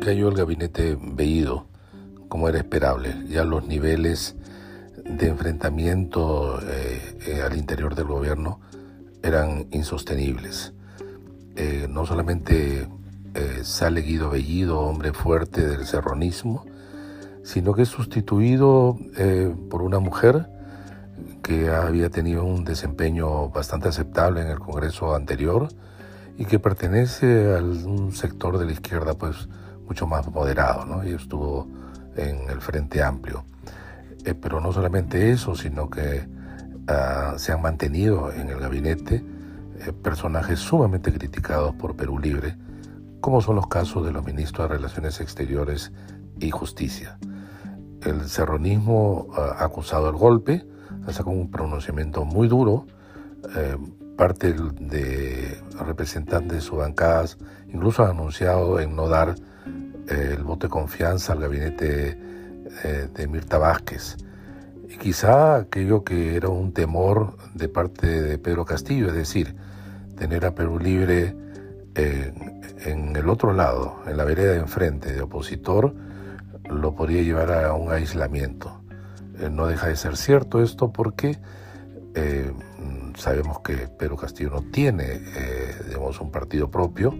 cayó el gabinete Bellido, como era esperable. Ya los niveles de enfrentamiento eh, eh, al interior del gobierno eran insostenibles. Eh, no solamente sale Guido Bellido, hombre fuerte del serronismo, sino que es sustituido por una mujer que había tenido un desempeño bastante aceptable en el Congreso anterior y que pertenece a un sector de la izquierda pues mucho más moderado, ¿no? Y estuvo en el Frente Amplio. Eh, pero no solamente eso, sino que ah, se han mantenido en el gabinete eh, personajes sumamente criticados por Perú Libre, como son los casos de los ministros de Relaciones Exteriores y Justicia. El serronismo ah, acusado el golpe, ha sacado un pronunciamiento muy duro, eh, parte de representantes de sus bancadas incluso han anunciado en no dar el voto de confianza al gabinete eh, de Mirta Vázquez. Y quizá aquello que era un temor de parte de Pedro Castillo, es decir, tener a Perú Libre en el otro lado, en la vereda de enfrente de opositor, lo podría llevar a un aislamiento. Eh, no deja de ser cierto esto porque eh, sabemos que Pedro Castillo no tiene digamos, un partido propio,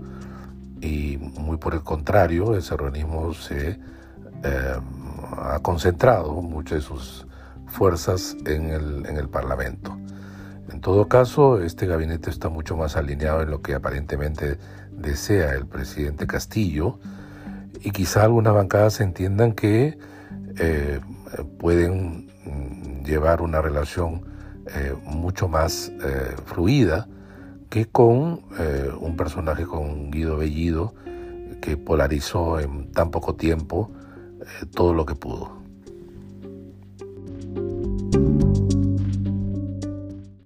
y muy por el contrario, el serranismo se eh, ha concentrado muchas de sus fuerzas en el, en el Parlamento. En todo caso, este gabinete está mucho más alineado en lo que aparentemente desea el presidente Castillo y quizá algunas bancadas entiendan que eh, pueden llevar una relación eh, mucho más fluida que con eh, un personaje con Guido Bellido que polarizó en tan poco tiempo eh, todo lo que pudo.